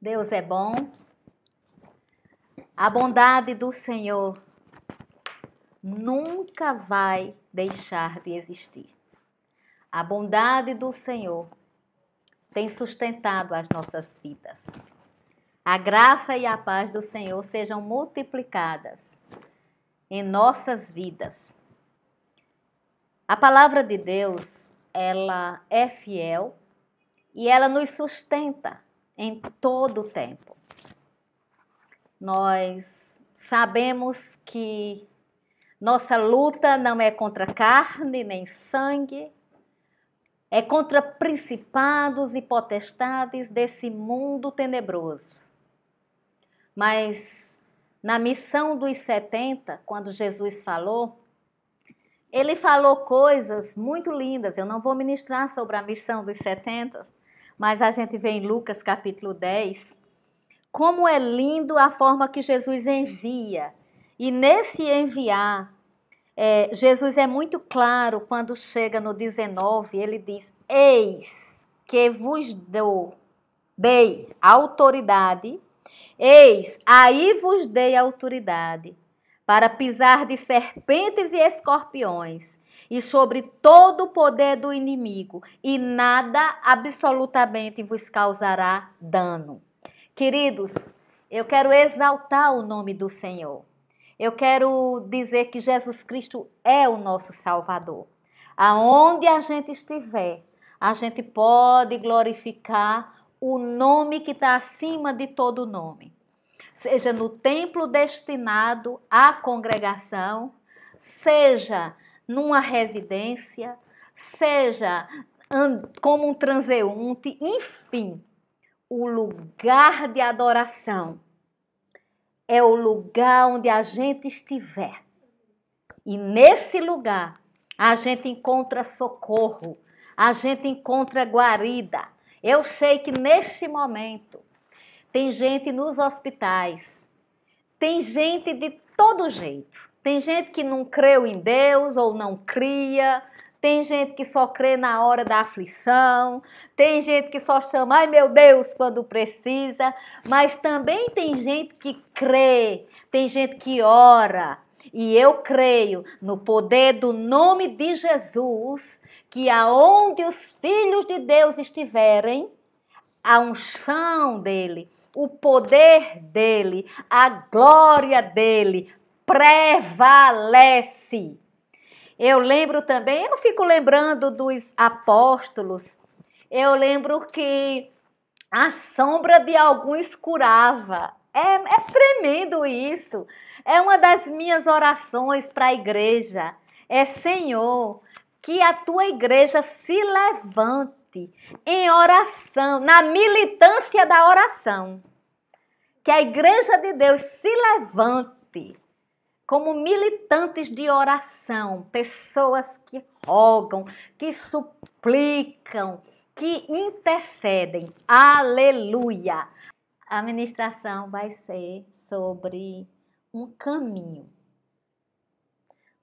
Deus é bom. A bondade do Senhor nunca vai deixar de existir. A bondade do Senhor tem sustentado as nossas vidas. A graça e a paz do Senhor sejam multiplicadas em nossas vidas. A palavra de Deus, ela é fiel e ela nos sustenta em todo o tempo. Nós sabemos que nossa luta não é contra carne nem sangue, é contra principados e potestades desse mundo tenebroso. Mas na missão dos 70, quando Jesus falou, ele falou coisas muito lindas. Eu não vou ministrar sobre a missão dos 70, mas a gente vê em Lucas capítulo 10 como é lindo a forma que Jesus envia. E nesse enviar, é, Jesus é muito claro quando chega no 19, ele diz: Eis que vos dou, dei autoridade, eis, aí vos dei autoridade para pisar de serpentes e escorpiões e sobre todo o poder do inimigo, e nada absolutamente vos causará dano. Queridos, eu quero exaltar o nome do Senhor. Eu quero dizer que Jesus Cristo é o nosso Salvador. Aonde a gente estiver, a gente pode glorificar o nome que está acima de todo nome. Seja no templo destinado à congregação, seja numa residência, seja como um transeunte, enfim, o lugar de adoração é o lugar onde a gente estiver. E nesse lugar a gente encontra socorro, a gente encontra guarida. Eu sei que nesse momento tem gente nos hospitais, tem gente de todo jeito. Tem gente que não creu em Deus ou não cria. Tem gente que só crê na hora da aflição. Tem gente que só chama, ai meu Deus, quando precisa. Mas também tem gente que crê. Tem gente que ora. E eu creio no poder do nome de Jesus, que aonde os filhos de Deus estiverem, a unção dele, o poder dele, a glória dele prevalece. Eu lembro também, eu fico lembrando dos apóstolos, eu lembro que a sombra de alguns curava. É, é tremendo isso. É uma das minhas orações para a igreja. É, Senhor, que a tua igreja se levante em oração, na militância da oração. Que a igreja de Deus se levante como militantes de oração, pessoas que rogam, que suplicam, que intercedem. Aleluia! A ministração vai ser sobre um caminho.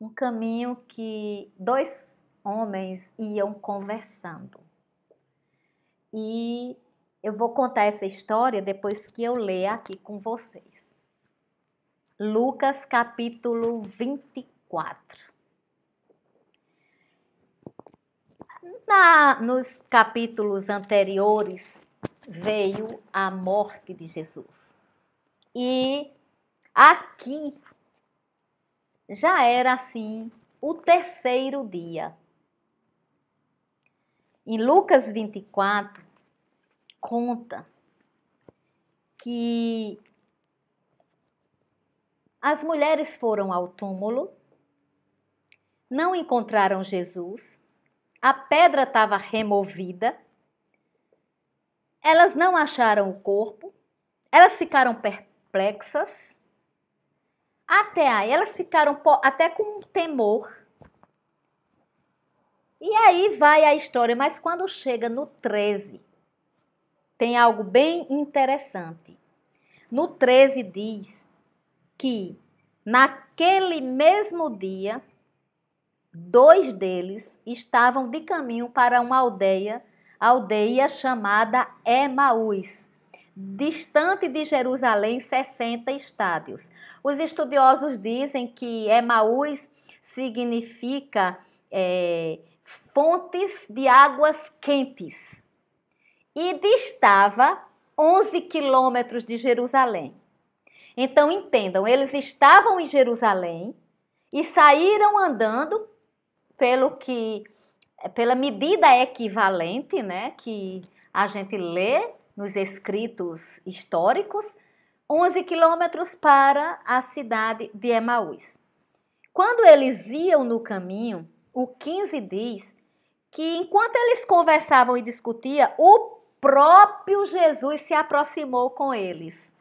Um caminho que dois homens iam conversando. E eu vou contar essa história depois que eu ler aqui com vocês. Lucas capítulo 24. Na, nos capítulos anteriores veio a morte de Jesus. E aqui já era assim o terceiro dia. Em Lucas 24, conta que as mulheres foram ao túmulo, não encontraram Jesus, a pedra estava removida, elas não acharam o corpo, elas ficaram perplexas, até aí elas ficaram até com temor. E aí vai a história, mas quando chega no 13, tem algo bem interessante. No 13 diz que naquele mesmo dia, dois deles estavam de caminho para uma aldeia, aldeia chamada Emaús, distante de Jerusalém 60 estádios. Os estudiosos dizem que Emaús significa é, fontes de águas quentes e distava 11 quilômetros de Jerusalém. Então entendam, eles estavam em Jerusalém e saíram andando pelo que pela medida equivalente, né, que a gente lê nos escritos históricos, 11 quilômetros para a cidade de Emaús. Quando eles iam no caminho, o 15 diz que enquanto eles conversavam e discutiam, o próprio Jesus se aproximou com eles.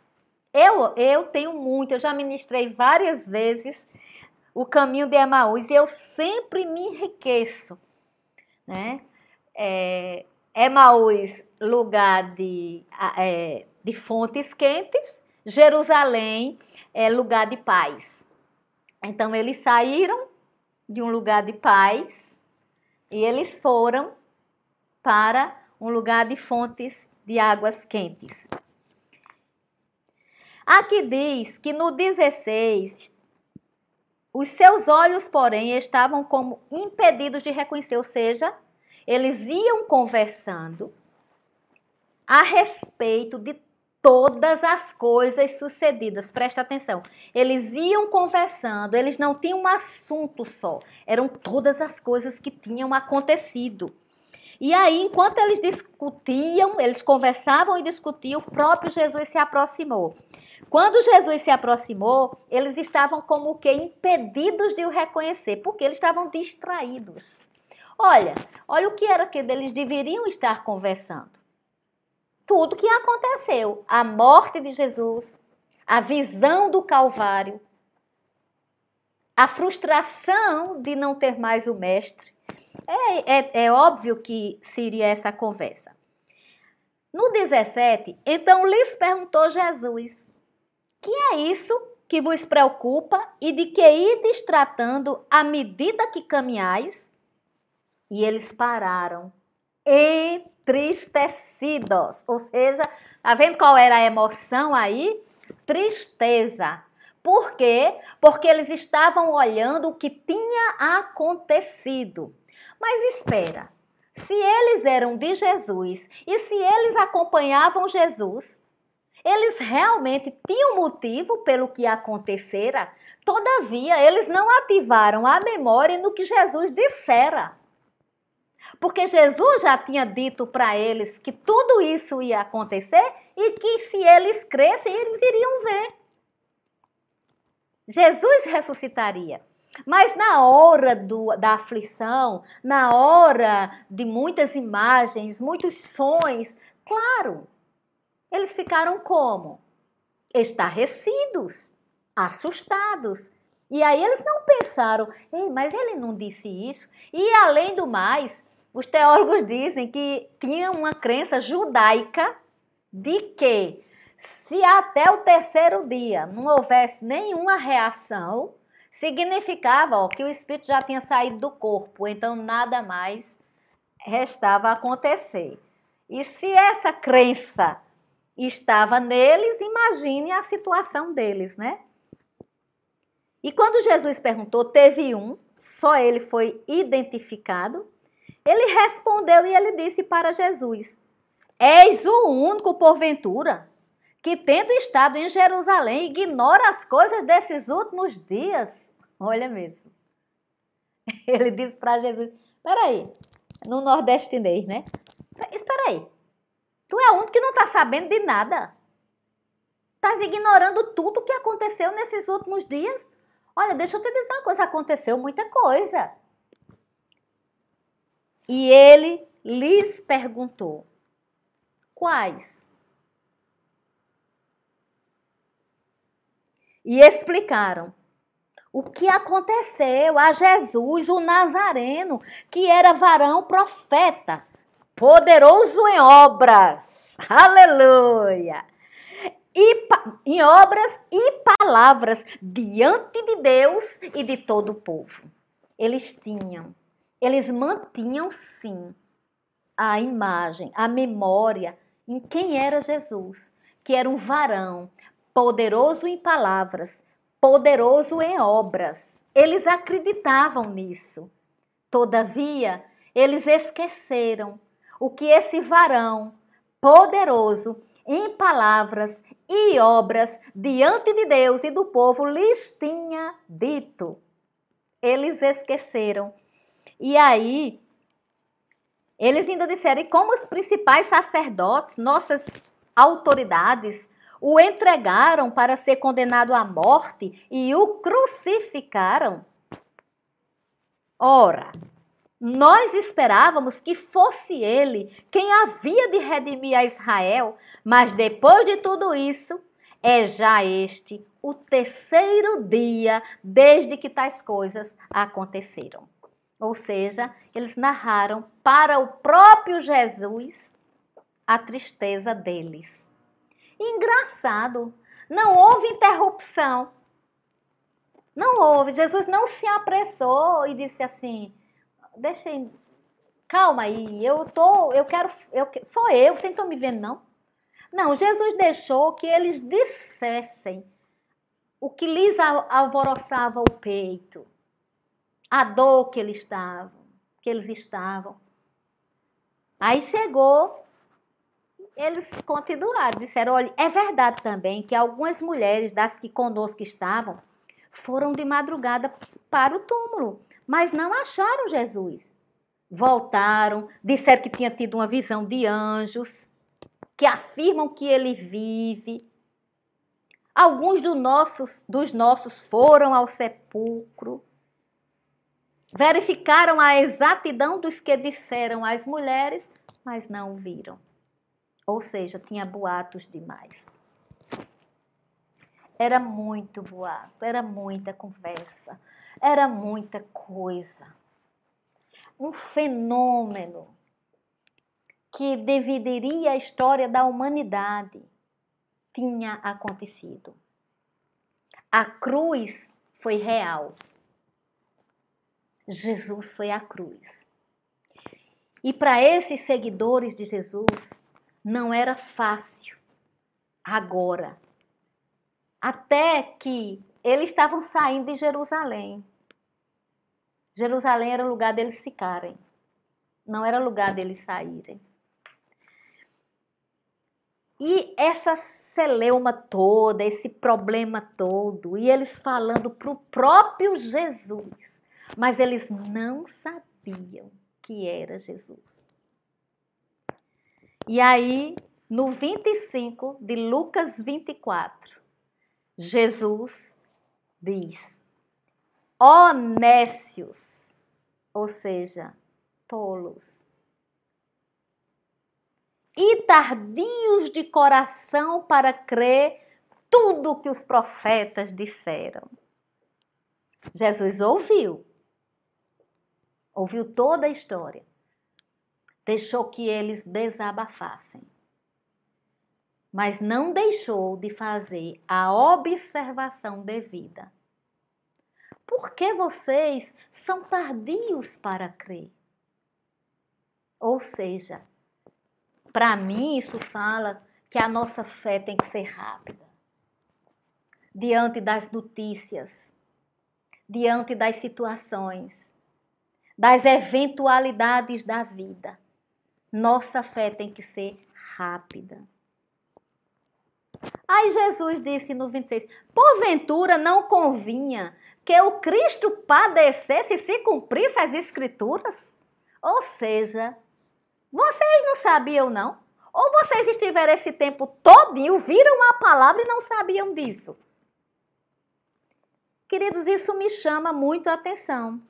Eu, eu tenho muito, eu já ministrei várias vezes o caminho de Emaús e eu sempre me enriqueço. Né? É, Emaús, lugar de, é, de fontes quentes, Jerusalém é lugar de paz. Então eles saíram de um lugar de paz e eles foram para um lugar de fontes de águas quentes. Aqui diz que no 16, os seus olhos, porém, estavam como impedidos de reconhecer, ou seja, eles iam conversando a respeito de todas as coisas sucedidas. Presta atenção. Eles iam conversando, eles não tinham um assunto só, eram todas as coisas que tinham acontecido. E aí, enquanto eles discutiam, eles conversavam e discutiam, o próprio Jesus se aproximou. Quando Jesus se aproximou, eles estavam como que impedidos de o reconhecer, porque eles estavam distraídos. Olha, olha o que era que eles deveriam estar conversando. Tudo que aconteceu, a morte de Jesus, a visão do Calvário, a frustração de não ter mais o mestre. É, é, é óbvio que seria essa conversa. No 17, então lhes perguntou Jesus: Que é isso que vos preocupa e de que ides tratando à medida que caminhais? E eles pararam, entristecidos. Ou seja, tá vendo qual era a emoção aí? Tristeza. Por quê? Porque eles estavam olhando o que tinha acontecido. Mas espera, se eles eram de Jesus e se eles acompanhavam Jesus, eles realmente tinham motivo pelo que acontecera, todavia eles não ativaram a memória no que Jesus dissera. Porque Jesus já tinha dito para eles que tudo isso ia acontecer e que se eles crescem, eles iriam ver. Jesus ressuscitaria. Mas na hora do, da aflição, na hora de muitas imagens, muitos sons, claro, eles ficaram como? Estarrecidos, assustados. E aí eles não pensaram, Ei, mas ele não disse isso. E além do mais, os teólogos dizem que tinha uma crença judaica de que se até o terceiro dia não houvesse nenhuma reação, significava ó, que o espírito já tinha saído do corpo, então nada mais restava acontecer. E se essa crença estava neles, imagine a situação deles, né? E quando Jesus perguntou, teve um, só ele foi identificado. Ele respondeu e ele disse para Jesus: És o único, porventura, que, tendo estado em Jerusalém, ignora as coisas desses últimos dias. Olha mesmo. Ele disse para Jesus: Peraí, no nordestinês, né? Espera aí. Tu é único que não está sabendo de nada. Estás ignorando tudo o que aconteceu nesses últimos dias. Olha, deixa eu te dizer uma coisa: aconteceu muita coisa. E ele lhes perguntou: Quais? E explicaram o que aconteceu a Jesus, o Nazareno, que era varão profeta, poderoso em obras. Aleluia! E, em obras e palavras diante de Deus e de todo o povo. Eles tinham, eles mantinham sim a imagem, a memória em quem era Jesus. que era um varão poderoso em palavras, poderoso em obras. Eles acreditavam nisso. Todavia, eles esqueceram o que esse varão poderoso em palavras e obras diante de Deus e do povo lhes tinha dito. Eles esqueceram. E aí, eles ainda disseram, e como os principais sacerdotes, nossas autoridades, o entregaram para ser condenado à morte e o crucificaram. Ora, nós esperávamos que fosse ele quem havia de redimir a Israel, mas depois de tudo isso, é já este o terceiro dia desde que tais coisas aconteceram. Ou seja, eles narraram para o próprio Jesus a tristeza deles. Engraçado, não houve interrupção. Não houve. Jesus não se apressou e disse assim: deixa aí. Calma aí, eu tô, eu quero, eu sou eu, vocês estão me vendo não? Não, Jesus deixou que eles dissessem o que lhes alvoroçava o peito, a dor que eles estavam, que eles estavam. Aí chegou, eles continuaram, disseram, olha, é verdade também que algumas mulheres das que conosco estavam foram de madrugada para o túmulo mas não acharam Jesus. Voltaram, disseram que tinha tido uma visão de anjos, que afirmam que ele vive. Alguns do nossos, dos nossos foram ao sepulcro, verificaram a exatidão dos que disseram às mulheres, mas não viram. Ou seja, tinha boatos demais. Era muito boato, era muita conversa. Era muita coisa. Um fenômeno que dividiria a história da humanidade tinha acontecido. A cruz foi real. Jesus foi a cruz. E para esses seguidores de Jesus, não era fácil agora. Até que eles estavam saindo de Jerusalém. Jerusalém era o lugar deles ficarem, não era lugar deles saírem. E essa celeuma toda, esse problema todo, e eles falando para o próprio Jesus, mas eles não sabiam que era Jesus. E aí, no 25 de Lucas 24, Jesus diz: honécios, ou seja, tolos. E tardios de coração para crer tudo o que os profetas disseram. Jesus ouviu, ouviu toda a história, deixou que eles desabafassem mas não deixou de fazer a observação devida. Por que vocês são tardios para crer? Ou seja, para mim isso fala que a nossa fé tem que ser rápida. Diante das notícias, diante das situações, das eventualidades da vida, nossa fé tem que ser rápida. Aí Jesus disse no 26: Porventura não convinha que o Cristo padecesse e se cumprisse as Escrituras? Ou seja, vocês não sabiam, não? Ou vocês estiveram esse tempo todinho, viram a palavra e não sabiam disso? Queridos, isso me chama muito a atenção,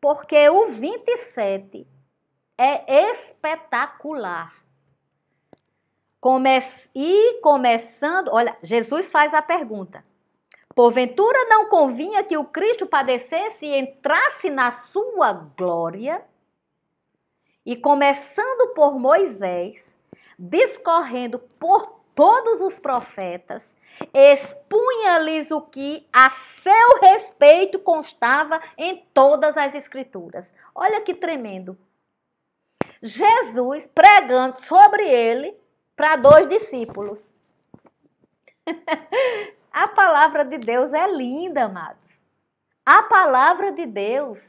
porque o 27 é espetacular. Come e começando, olha, Jesus faz a pergunta: Porventura não convinha que o Cristo padecesse e entrasse na sua glória? E começando por Moisés, discorrendo por todos os profetas, expunha-lhes o que a seu respeito constava em todas as escrituras. Olha que tremendo. Jesus pregando sobre ele para dois discípulos. A palavra de Deus é linda, amados. A palavra de Deus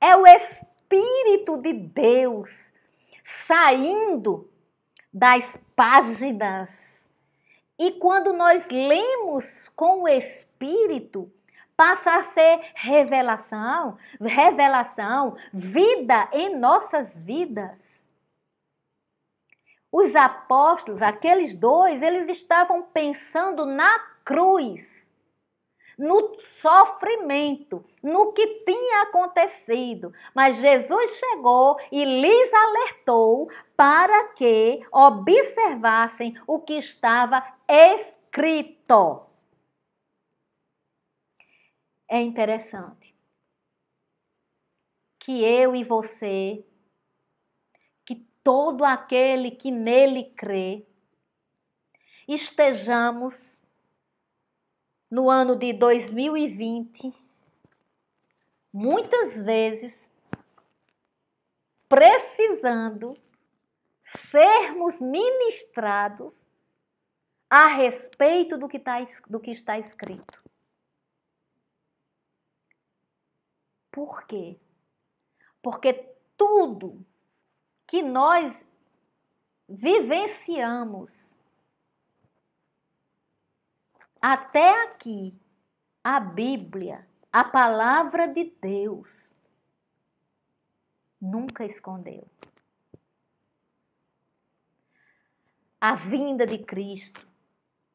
é o Espírito de Deus saindo das páginas. E quando nós lemos com o Espírito, passa a ser revelação, revelação, vida em nossas vidas. Os apóstolos, aqueles dois, eles estavam pensando na cruz, no sofrimento, no que tinha acontecido. Mas Jesus chegou e lhes alertou para que observassem o que estava escrito é interessante que eu e você, que todo aquele que nele crê, estejamos no ano de 2020, muitas vezes precisando sermos ministrados a respeito do que, tá, do que está escrito. Por quê? Porque tudo que nós vivenciamos até aqui, a Bíblia, a palavra de Deus, nunca escondeu. A vinda de Cristo,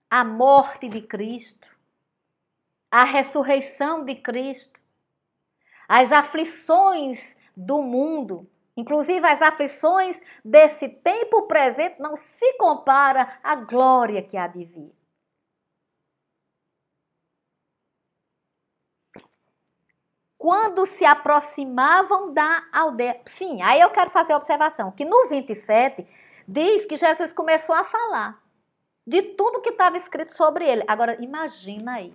a morte de Cristo, a ressurreição de Cristo, as aflições do mundo, inclusive as aflições desse tempo presente, não se compara à glória que há de vir. Quando se aproximavam da aldeia. Sim, aí eu quero fazer a observação que no 27 diz que Jesus começou a falar de tudo que estava escrito sobre ele. Agora, imagina aí,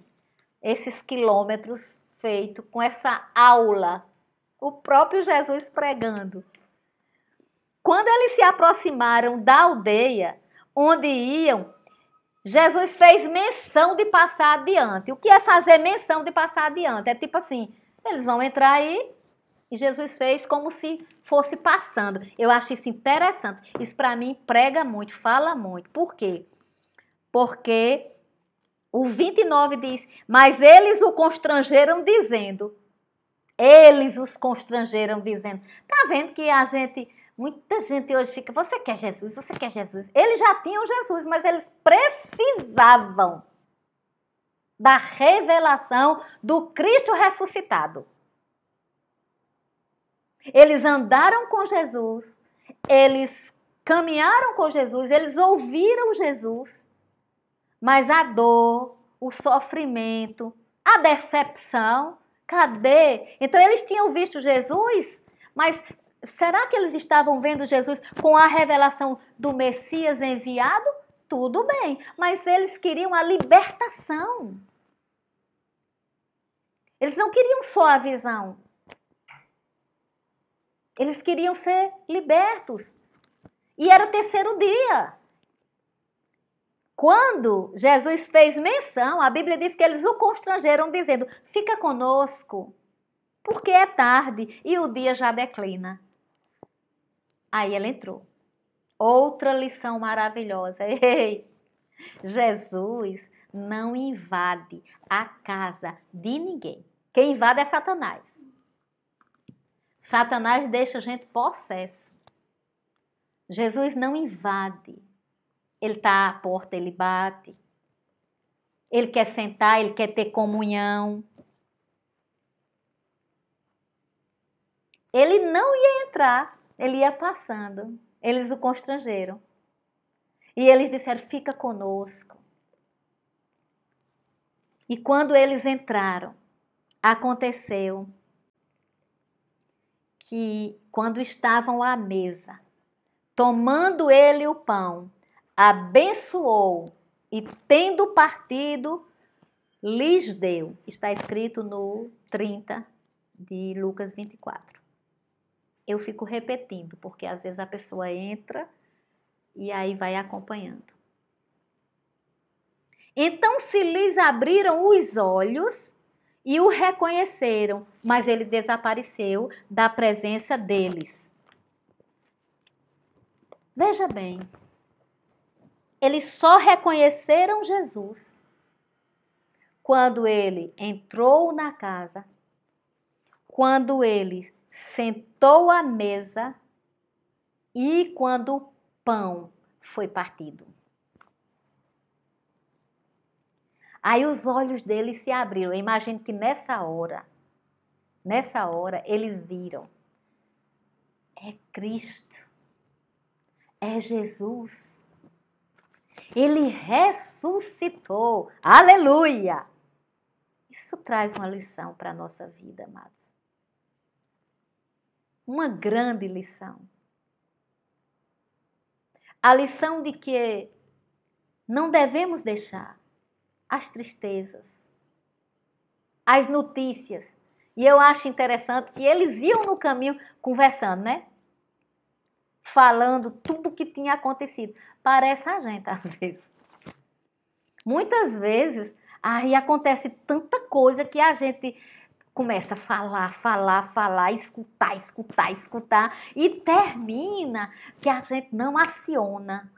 esses quilômetros feito com essa aula, o próprio Jesus pregando. Quando eles se aproximaram da aldeia onde iam, Jesus fez menção de passar adiante. O que é fazer menção de passar adiante? É tipo assim, eles vão entrar aí e Jesus fez como se fosse passando. Eu acho isso interessante. Isso para mim prega muito, fala muito. Por quê? Porque o 29 diz: Mas eles o constrangeram dizendo. Eles os constrangeram dizendo. Tá vendo que a gente, muita gente hoje fica: Você quer Jesus? Você quer Jesus? Eles já tinham Jesus, mas eles precisavam da revelação do Cristo ressuscitado. Eles andaram com Jesus, eles caminharam com Jesus, eles ouviram Jesus mas a dor, o sofrimento, a decepção, cadê? Então eles tinham visto Jesus, mas será que eles estavam vendo Jesus com a revelação do Messias enviado? Tudo bem, mas eles queriam a libertação. Eles não queriam só a visão. Eles queriam ser libertos. E era o terceiro dia. Quando Jesus fez menção, a Bíblia diz que eles o constrangeram, dizendo: Fica conosco, porque é tarde e o dia já declina. Aí ele entrou. Outra lição maravilhosa. Ei, Jesus não invade a casa de ninguém. Quem invade é Satanás. Satanás deixa a gente possesso. Jesus não invade. Ele está à porta, ele bate. Ele quer sentar, ele quer ter comunhão. Ele não ia entrar, ele ia passando. Eles o constrangeram. E eles disseram: Fica conosco. E quando eles entraram, aconteceu que, quando estavam à mesa, tomando ele o pão, abençoou e, tendo partido, lhes deu. Está escrito no 30 de Lucas 24. Eu fico repetindo, porque às vezes a pessoa entra e aí vai acompanhando. Então se lhes abriram os olhos e o reconheceram, mas ele desapareceu da presença deles. Veja bem, eles só reconheceram Jesus quando ele entrou na casa, quando ele sentou à mesa e quando o pão foi partido. Aí os olhos deles se abriram. Eu imagino que nessa hora, nessa hora, eles viram. É Cristo. É Jesus. Ele ressuscitou. Aleluia! Isso traz uma lição para a nossa vida, amados. Uma grande lição. A lição de que não devemos deixar as tristezas, as notícias. E eu acho interessante que eles iam no caminho conversando, né? Falando tudo o que tinha acontecido. Parece a gente, às vezes. Muitas vezes, aí acontece tanta coisa que a gente começa a falar, falar, falar, escutar, escutar, escutar e termina que a gente não aciona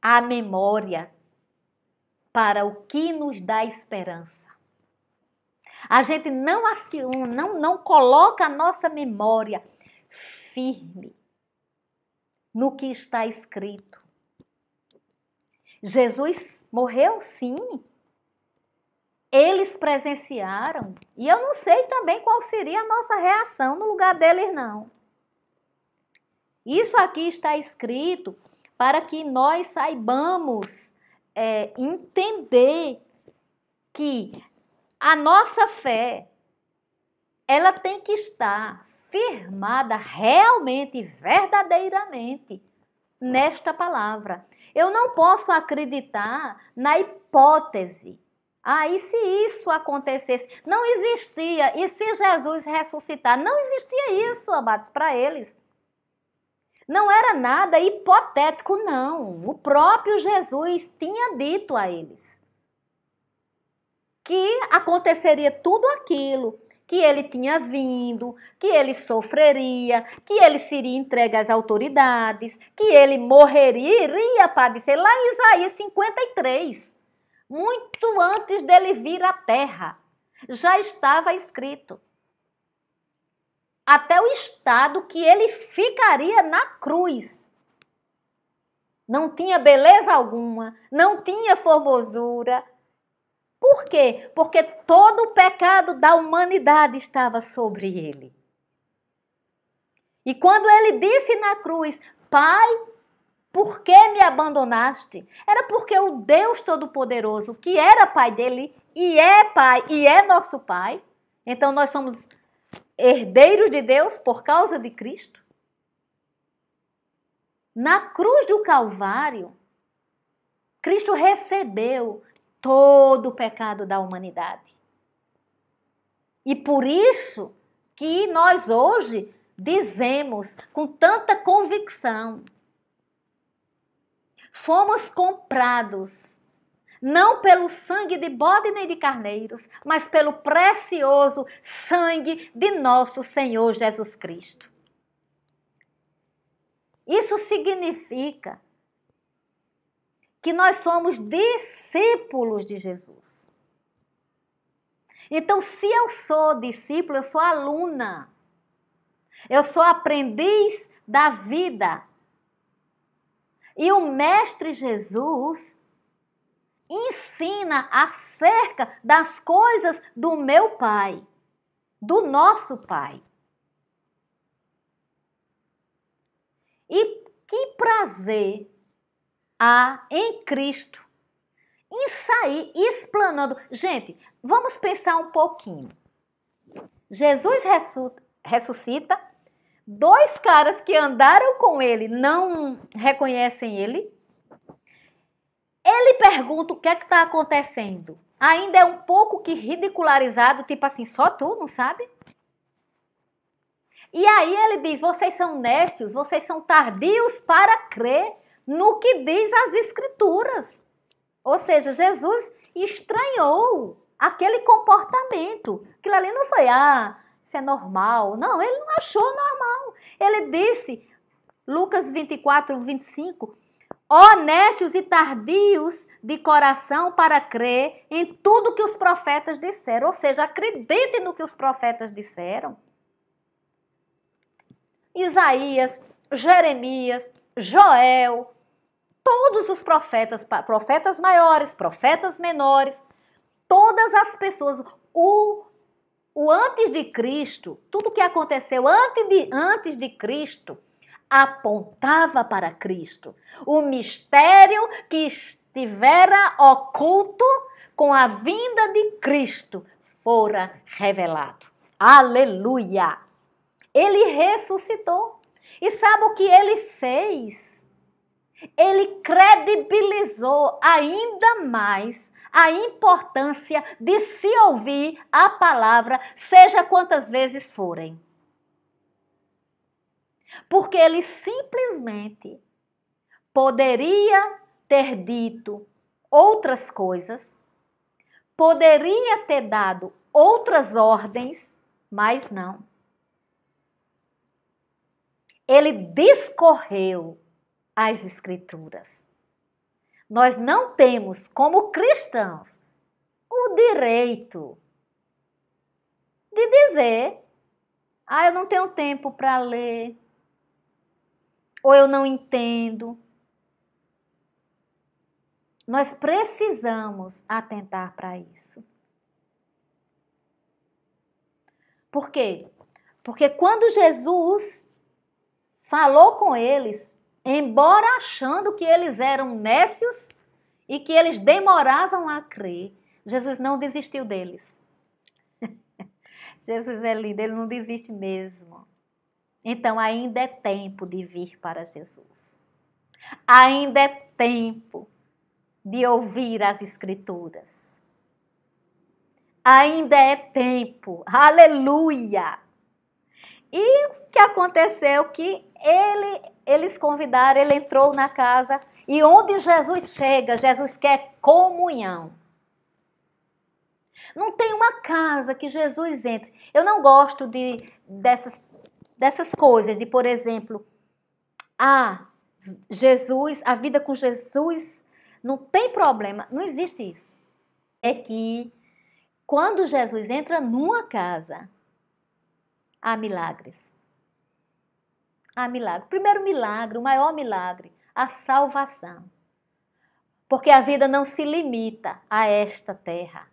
a memória para o que nos dá esperança. A gente não aciona, não, não coloca a nossa memória firme no que está escrito. Jesus morreu, sim. Eles presenciaram. E eu não sei também qual seria a nossa reação no lugar deles, não. Isso aqui está escrito para que nós saibamos é, entender que a nossa fé ela tem que estar firmada realmente, verdadeiramente nesta palavra. Eu não posso acreditar na hipótese. Ah, e se isso acontecesse? Não existia. E se Jesus ressuscitar? Não existia isso, amados, para eles. Não era nada hipotético, não. O próprio Jesus tinha dito a eles que aconteceria tudo aquilo, que ele tinha vindo, que ele sofreria, que ele seria entregue às autoridades, que ele morreria, iria padecer. Lá em Isaías 53, muito antes dele vir à terra, já estava escrito até o estado que ele ficaria na cruz. Não tinha beleza alguma, não tinha formosura. Por quê? Porque todo o pecado da humanidade estava sobre ele. E quando ele disse na cruz: Pai, por que me abandonaste? Era porque o Deus Todo-Poderoso, que era pai dele, e é pai, e é nosso pai, então nós somos herdeiros de Deus por causa de Cristo? Na cruz do Calvário, Cristo recebeu todo o pecado da humanidade. E por isso que nós hoje dizemos com tanta convicção: fomos comprados não pelo sangue de bode nem de carneiros, mas pelo precioso sangue de nosso Senhor Jesus Cristo. Isso significa que nós somos discípulos de Jesus. Então, se eu sou discípulo, eu sou aluna. Eu sou aprendiz da vida. E o Mestre Jesus ensina acerca das coisas do meu Pai, do nosso Pai. E que prazer há em Cristo em sair explanando. Gente, vamos pensar um pouquinho. Jesus ressuscita, dois caras que andaram com ele não reconhecem ele. Ele pergunta o que é que está acontecendo. Ainda é um pouco que ridicularizado, tipo assim, só tu não sabe? E aí ele diz: vocês são nécios, vocês são tardios para crer no que diz as Escrituras. Ou seja, Jesus estranhou aquele comportamento. Aquilo ali não foi, ah, isso é normal. Não, ele não achou normal. Ele disse, Lucas 24, 25, honestos e tardios de coração para crer em tudo que os profetas disseram. Ou seja, acreditem no que os profetas disseram. Isaías, Jeremias, Joel, todos os profetas, profetas maiores, profetas menores, todas as pessoas, o, o antes de Cristo, tudo que aconteceu antes de, antes de Cristo, apontava para Cristo. O mistério que estivera oculto com a vinda de Cristo fora revelado. Aleluia! Ele ressuscitou. E sabe o que ele fez? Ele credibilizou ainda mais a importância de se ouvir a palavra, seja quantas vezes forem. Porque ele simplesmente poderia ter dito outras coisas, poderia ter dado outras ordens, mas não. Ele discorreu as Escrituras. Nós não temos, como cristãos, o direito de dizer: ah, eu não tenho tempo para ler, ou eu não entendo. Nós precisamos atentar para isso. Por quê? Porque quando Jesus falou com eles, embora achando que eles eram nécios e que eles demoravam a crer, Jesus não desistiu deles. Jesus é lindo, ele não desiste mesmo. Então ainda é tempo de vir para Jesus. Ainda é tempo de ouvir as Escrituras. Ainda é tempo, aleluia! E o que aconteceu? Que ele eles convidaram, ele entrou na casa e onde Jesus chega, Jesus quer comunhão. Não tem uma casa que Jesus entre. Eu não gosto de dessas, dessas coisas, de, por exemplo, ah, Jesus, a vida com Jesus não tem problema. Não existe isso. É que quando Jesus entra numa casa, há milagres a milagre. primeiro milagre, o maior milagre, a salvação. Porque a vida não se limita a esta terra.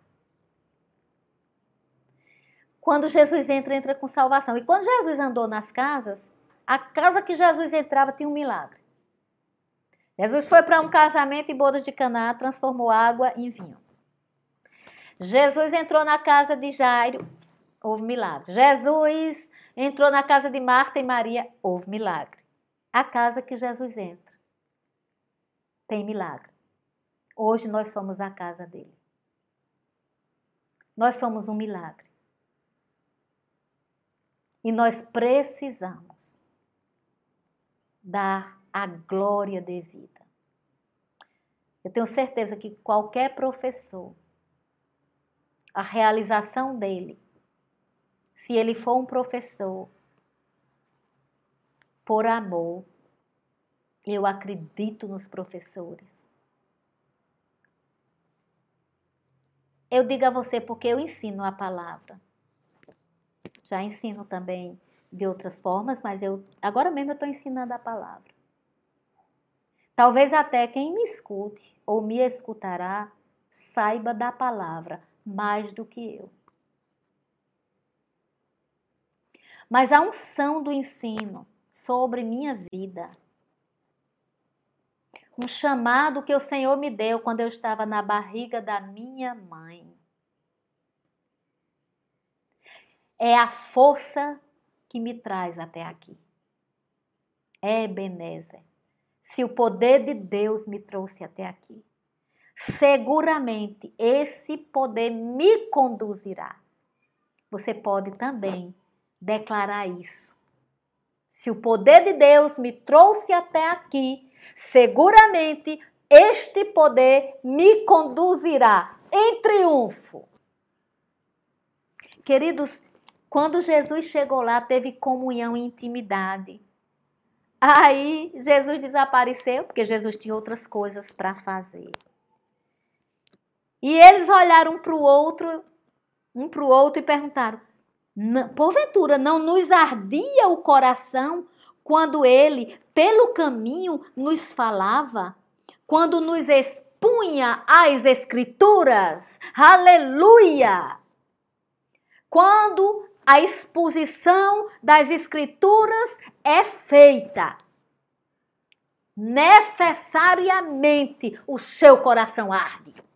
Quando Jesus entra, entra com salvação. E quando Jesus andou nas casas, a casa que Jesus entrava tinha um milagre. Jesus foi para um casamento em bodas de Caná, transformou água em vinho. Jesus entrou na casa de Jairo, houve milagre. Jesus Entrou na casa de Marta e Maria, houve milagre. A casa que Jesus entra tem milagre. Hoje nós somos a casa dele. Nós somos um milagre. E nós precisamos dar a glória devida. Eu tenho certeza que qualquer professor, a realização dele se ele for um professor por amor, eu acredito nos professores. Eu digo a você porque eu ensino a palavra. Já ensino também de outras formas, mas eu agora mesmo eu estou ensinando a palavra. Talvez até quem me escute ou me escutará saiba da palavra mais do que eu. Mas a unção do ensino sobre minha vida. Um chamado que o Senhor me deu quando eu estava na barriga da minha mãe. É a força que me traz até aqui. É Ebenezer. Se o poder de Deus me trouxe até aqui, seguramente esse poder me conduzirá. Você pode também declarar isso. Se o poder de Deus me trouxe até aqui, seguramente este poder me conduzirá em triunfo. Queridos, quando Jesus chegou lá, teve comunhão e intimidade. Aí Jesus desapareceu, porque Jesus tinha outras coisas para fazer. E eles olharam para o outro, um para o outro e perguntaram: Porventura não nos ardia o coração quando ele, pelo caminho, nos falava? Quando nos expunha as Escrituras? Aleluia! Quando a exposição das Escrituras é feita. Necessariamente o seu coração arde.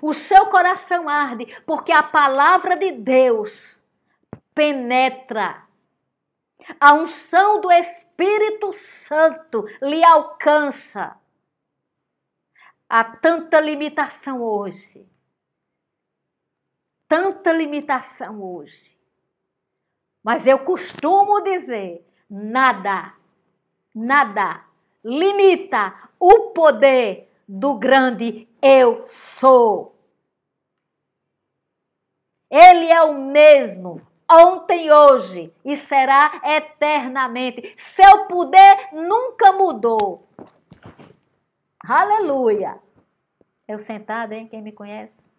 O seu coração arde porque a palavra de Deus penetra. A unção do Espírito Santo lhe alcança. Há tanta limitação hoje tanta limitação hoje. Mas eu costumo dizer: nada, nada limita o poder do grande eu sou. Ele é o mesmo ontem, hoje e será eternamente. Seu poder nunca mudou. Aleluia. Eu sentado, hein? Quem me conhece?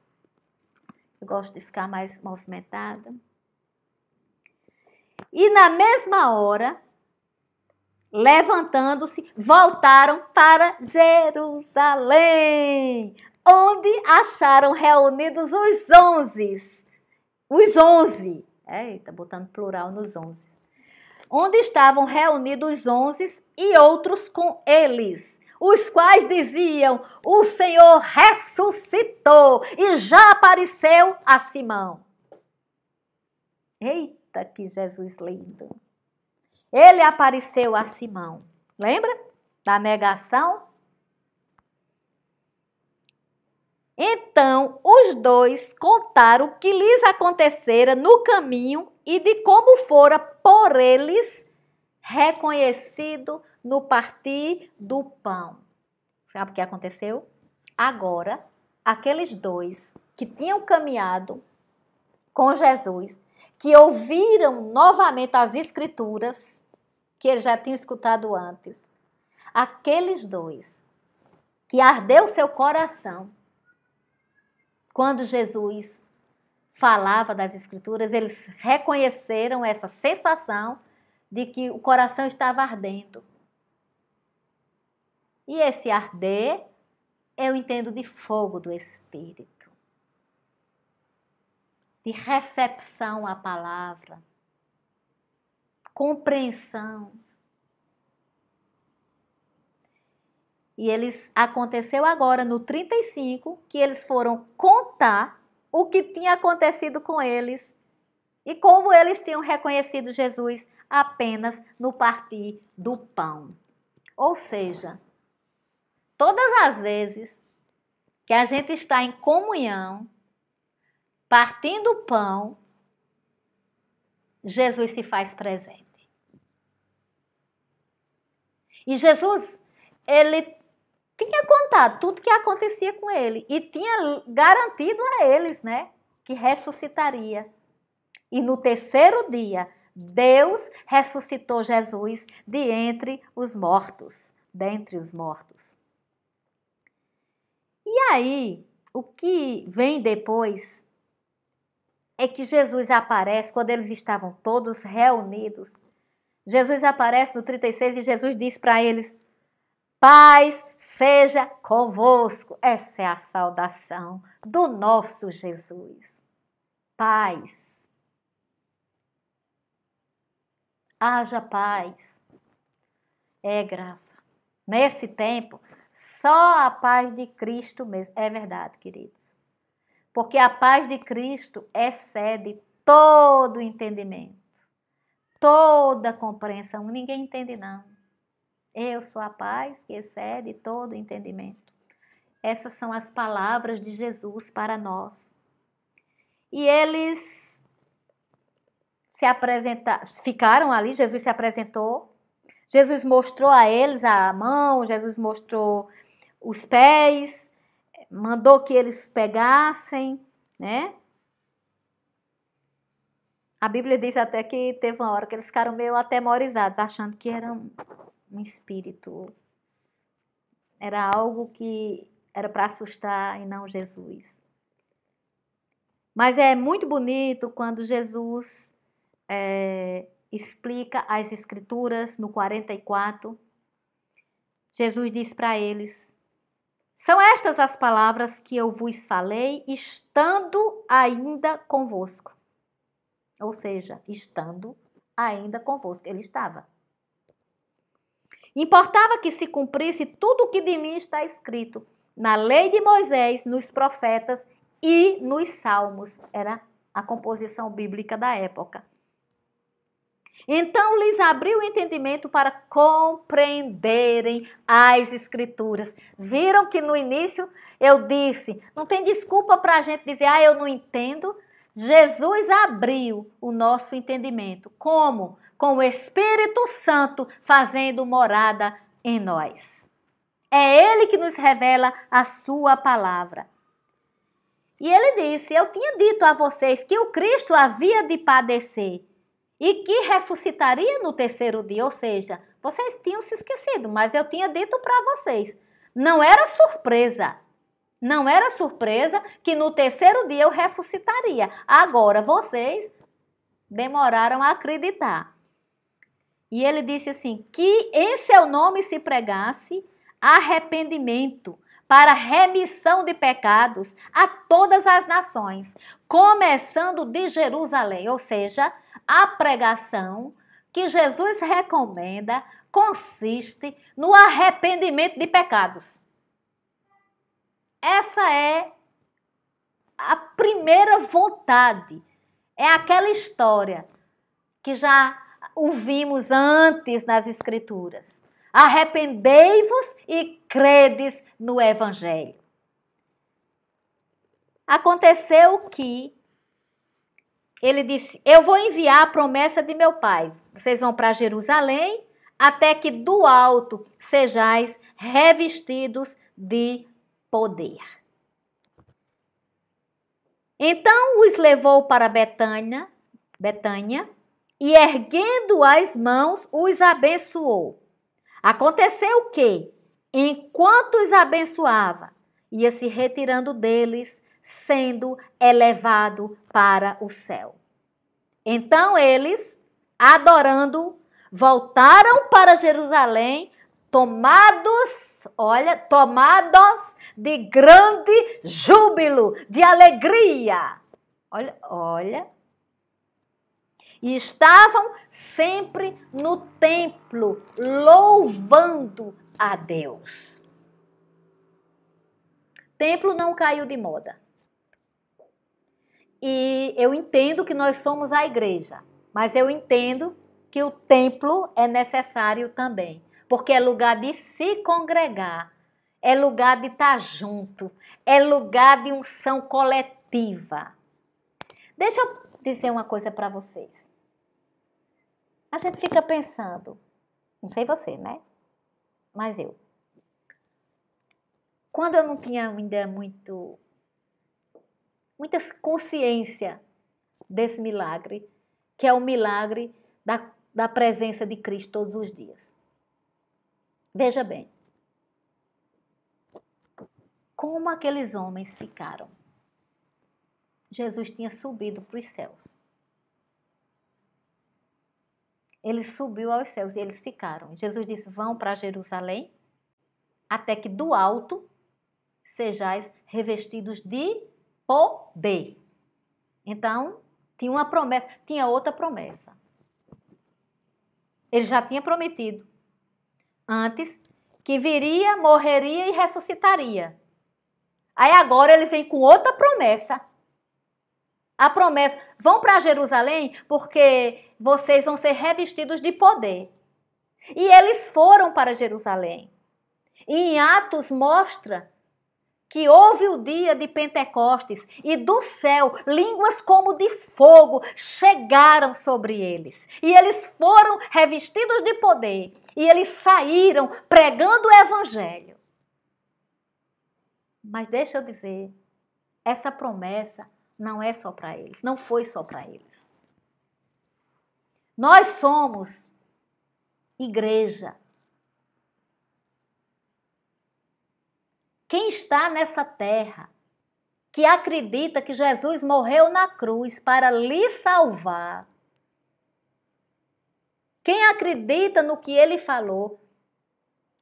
Eu gosto de ficar mais movimentada. E na mesma hora, levantando-se, voltaram para Jerusalém, onde acharam reunidos os onze. Os onze. Eita, botando plural nos onze. Onde estavam reunidos os onze e outros com eles os quais diziam: O Senhor ressuscitou e já apareceu a Simão. Eita, que Jesus lindo! Ele apareceu a Simão. Lembra da negação? Então os dois contaram o que lhes acontecera no caminho e de como fora por eles reconhecido no partir do pão. Sabe o que aconteceu? Agora, aqueles dois que tinham caminhado com Jesus, que ouviram novamente as escrituras que eles já tinham escutado antes, aqueles dois que ardeu seu coração quando Jesus falava das escrituras, eles reconheceram essa sensação de que o coração estava ardendo. E esse arder, eu entendo de fogo do Espírito, de recepção à palavra, compreensão. E eles aconteceu agora no 35 que eles foram contar o que tinha acontecido com eles e como eles tinham reconhecido Jesus apenas no partir do pão. Ou seja, todas as vezes que a gente está em comunhão, partindo o pão, Jesus se faz presente. E Jesus, ele tinha contado tudo que acontecia com ele e tinha garantido a eles, né, que ressuscitaria. E no terceiro dia, Deus ressuscitou Jesus de entre os mortos, dentre os mortos. E aí, o que vem depois é que Jesus aparece quando eles estavam todos reunidos. Jesus aparece no 36 e Jesus diz para eles: Paz seja convosco. Essa é a saudação do nosso Jesus. Paz. Haja paz. É graça. Nesse tempo, só a paz de Cristo mesmo. É verdade, queridos. Porque a paz de Cristo excede todo entendimento, toda compreensão. Ninguém entende, não. Eu sou a paz que excede todo entendimento. Essas são as palavras de Jesus para nós. E eles se apresentaram, ficaram ali, Jesus se apresentou. Jesus mostrou a eles a mão, Jesus mostrou os pés, mandou que eles pegassem, né? A Bíblia diz até que teve uma hora que eles ficaram meio atemorizados, achando que era um, espírito. Era algo que era para assustar e não Jesus. Mas é muito bonito quando Jesus é, explica as Escrituras no 44. Jesus diz para eles: São estas as palavras que eu vos falei, estando ainda convosco. Ou seja, estando ainda convosco. Ele estava. Importava que se cumprisse tudo o que de mim está escrito na lei de Moisés, nos profetas e nos salmos. Era a composição bíblica da época. Então lhes abriu o entendimento para compreenderem as Escrituras. Viram que no início eu disse: não tem desculpa para a gente dizer, ah, eu não entendo. Jesus abriu o nosso entendimento. Como? Com o Espírito Santo fazendo morada em nós. É Ele que nos revela a Sua palavra. E ele disse: Eu tinha dito a vocês que o Cristo havia de padecer e que ressuscitaria no terceiro dia. Ou seja, vocês tinham se esquecido, mas eu tinha dito para vocês. Não era surpresa. Não era surpresa que no terceiro dia eu ressuscitaria. Agora vocês demoraram a acreditar. E ele disse assim: que em seu nome se pregasse arrependimento para remissão de pecados a todas as nações, começando de Jerusalém, ou seja, a pregação que Jesus recomenda consiste no arrependimento de pecados. Essa é a primeira vontade. É aquela história que já ouvimos antes nas Escrituras. Arrependei-vos e credes no Evangelho. Aconteceu que ele disse: Eu vou enviar a promessa de meu pai. Vocês vão para Jerusalém, até que do alto sejais revestidos de poder. Então os levou para Betânia, Betânia, e erguendo as mãos, os abençoou. Aconteceu que, enquanto os abençoava, ia se retirando deles, sendo elevado para o céu. Então eles, adorando, voltaram para Jerusalém, tomados, olha, tomados de grande júbilo, de alegria. Olha, olha. E estavam sempre no templo, louvando a Deus. Templo não caiu de moda. E eu entendo que nós somos a igreja, mas eu entendo que o templo é necessário também, porque é lugar de se congregar, é lugar de estar junto, é lugar de unção coletiva. Deixa eu dizer uma coisa para vocês. A gente fica pensando, não sei você, né? Mas eu. Quando eu não tinha ainda muito muita consciência desse milagre, que é o milagre da, da presença de Cristo todos os dias. Veja bem, como aqueles homens ficaram. Jesus tinha subido para os céus. Ele subiu aos céus e eles ficaram. Jesus disse: Vão para Jerusalém, até que do alto sejais revestidos de poder. Então, tinha uma promessa, tinha outra promessa. Ele já tinha prometido antes que viria, morreria e ressuscitaria. Aí agora ele vem com outra promessa. A promessa: vão para Jerusalém porque vocês vão ser revestidos de poder. E eles foram para Jerusalém. E em Atos mostra que houve o dia de Pentecostes e do céu línguas como de fogo chegaram sobre eles. E eles foram revestidos de poder e eles saíram pregando o evangelho. Mas deixa eu dizer, essa promessa não é só para eles, não foi só para eles. Nós somos igreja. Quem está nessa terra que acredita que Jesus morreu na cruz para lhe salvar, quem acredita no que ele falou,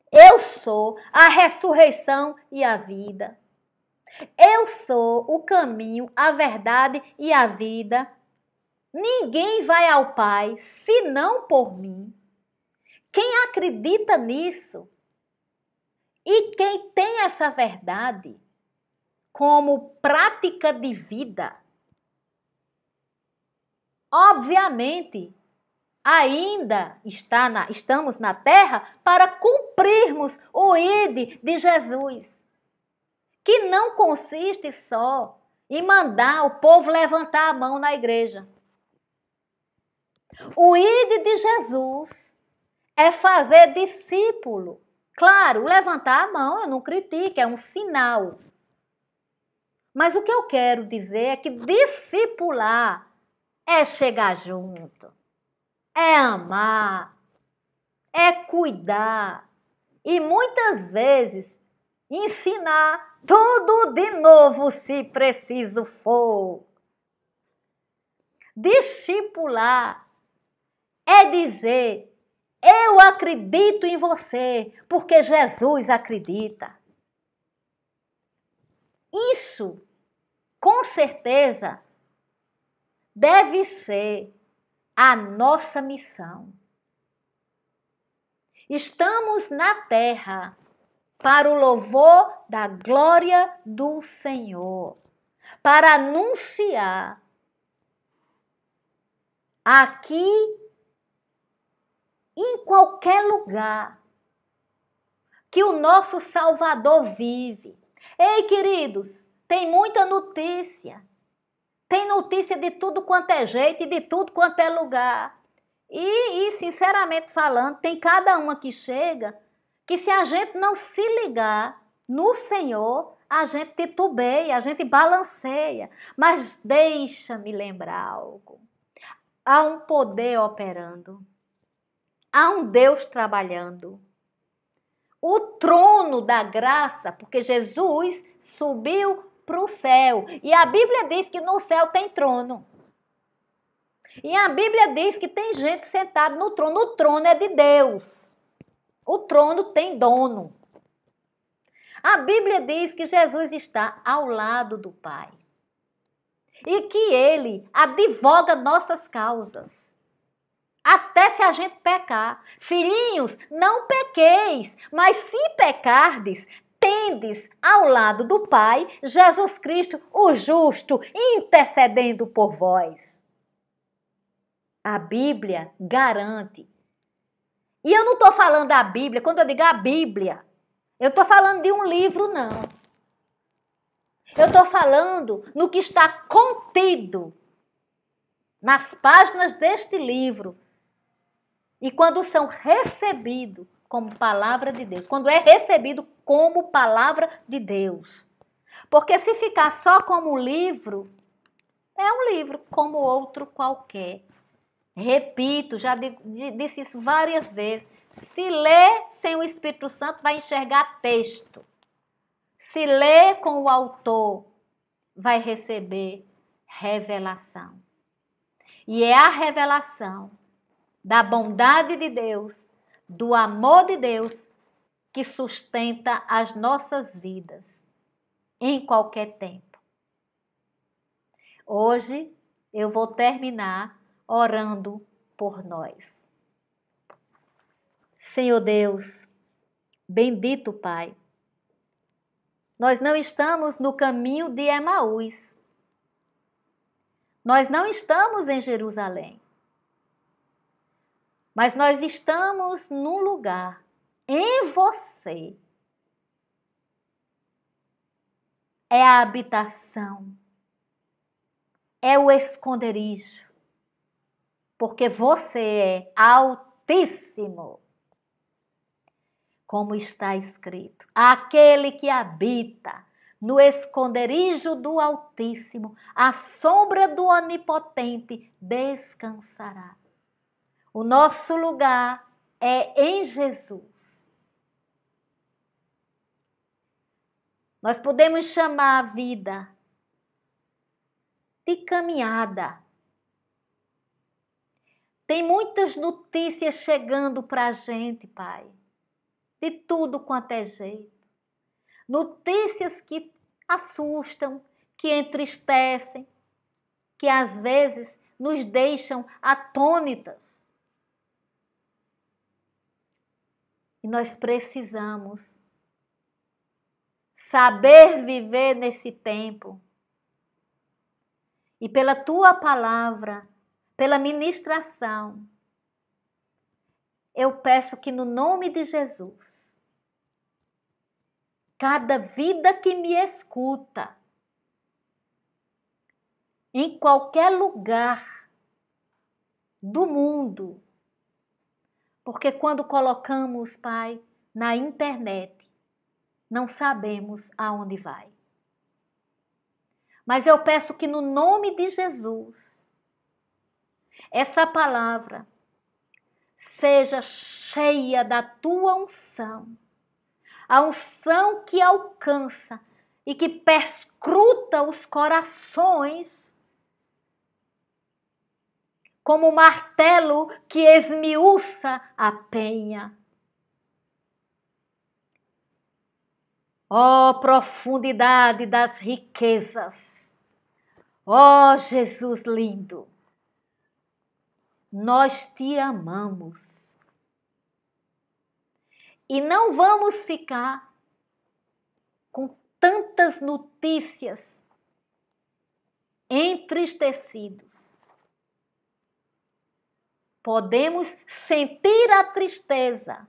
eu sou a ressurreição e a vida. Eu sou o caminho, a verdade e a vida. Ninguém vai ao Pai senão por mim. Quem acredita nisso e quem tem essa verdade como prática de vida, obviamente, ainda está na, estamos na terra para cumprirmos o ide de Jesus, que não consiste só em mandar o povo levantar a mão na igreja. O ide de Jesus é fazer discípulo Claro, levantar a mão eu não critico, é um sinal. Mas o que eu quero dizer é que discipular é chegar junto, é amar, é cuidar e muitas vezes ensinar tudo de novo se preciso for. Discipular é dizer eu acredito em você, porque Jesus acredita. Isso, com certeza, deve ser a nossa missão. Estamos na terra para o louvor da glória do Senhor, para anunciar aqui em qualquer lugar que o nosso Salvador vive. Ei, queridos, tem muita notícia. Tem notícia de tudo quanto é jeito e de tudo quanto é lugar. E, e, sinceramente falando, tem cada uma que chega que se a gente não se ligar no Senhor, a gente titubeia, a gente balanceia. Mas deixa-me lembrar algo. Há um poder operando. Há um Deus trabalhando. O trono da graça, porque Jesus subiu para o céu. E a Bíblia diz que no céu tem trono. E a Bíblia diz que tem gente sentada no trono. O trono é de Deus. O trono tem dono. A Bíblia diz que Jesus está ao lado do Pai. E que ele advoga nossas causas até se a gente pecar. Filhinhos, não pequeis, mas se pecardes, tendes ao lado do Pai Jesus Cristo, o justo, intercedendo por vós. A Bíblia garante. E eu não estou falando da Bíblia, quando eu digo a Bíblia, eu estou falando de um livro, não. Eu estou falando no que está contido nas páginas deste livro e quando são recebidos como palavra de Deus, quando é recebido como palavra de Deus. Porque se ficar só como livro, é um livro como outro qualquer. Repito, já disse isso várias vezes. Se lê sem o Espírito Santo, vai enxergar texto. Se lê com o autor, vai receber revelação. E é a revelação da bondade de Deus, do amor de Deus que sustenta as nossas vidas em qualquer tempo. Hoje eu vou terminar orando por nós. Senhor Deus, bendito Pai, nós não estamos no caminho de Emaús. Nós não estamos em Jerusalém. Mas nós estamos num lugar em você é a habitação, é o esconderijo, porque você é altíssimo. Como está escrito: aquele que habita no esconderijo do Altíssimo, à sombra do Onipotente, descansará. O nosso lugar é em Jesus. Nós podemos chamar a vida de caminhada. Tem muitas notícias chegando para a gente, Pai, de tudo quanto é jeito. Notícias que assustam, que entristecem, que às vezes nos deixam atônitas. E nós precisamos saber viver nesse tempo. E pela tua palavra, pela ministração, eu peço que no nome de Jesus, cada vida que me escuta, em qualquer lugar do mundo, porque quando colocamos, Pai, na internet, não sabemos aonde vai. Mas eu peço que no nome de Jesus, essa palavra seja cheia da tua unção, a unção que alcança e que perscruta os corações, como martelo que esmiuça a penha. Ó oh, profundidade das riquezas! Ó oh, Jesus lindo! Nós te amamos. E não vamos ficar com tantas notícias entristecidos. Podemos sentir a tristeza,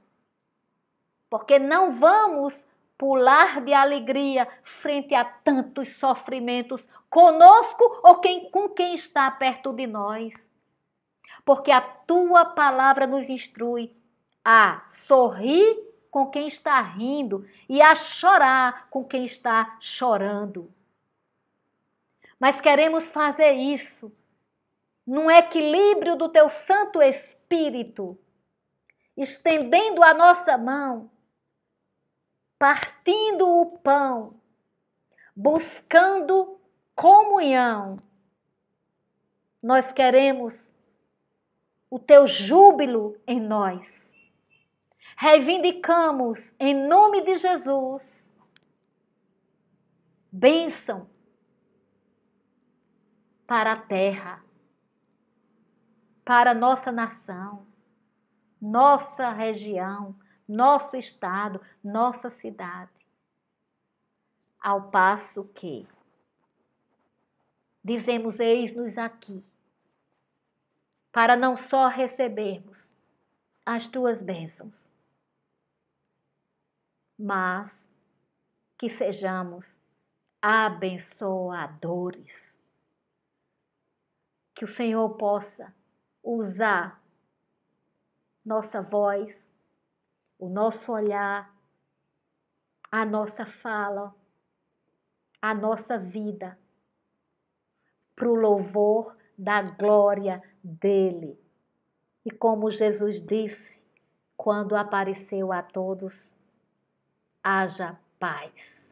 porque não vamos pular de alegria frente a tantos sofrimentos conosco ou quem, com quem está perto de nós. Porque a tua palavra nos instrui a sorrir com quem está rindo e a chorar com quem está chorando. Mas queremos fazer isso num equilíbrio do teu Santo Espírito, estendendo a nossa mão partindo o pão, buscando comunhão. Nós queremos o teu júbilo em nós. Reivindicamos em nome de Jesus bênção para a terra, para nossa nação, nossa região nosso estado, nossa cidade. Ao passo que dizemos: Eis-nos aqui, para não só recebermos as tuas bênçãos, mas que sejamos abençoadores. Que o Senhor possa usar nossa voz, o nosso olhar, a nossa fala, a nossa vida, para o louvor da glória dele. E como Jesus disse quando apareceu a todos, haja paz.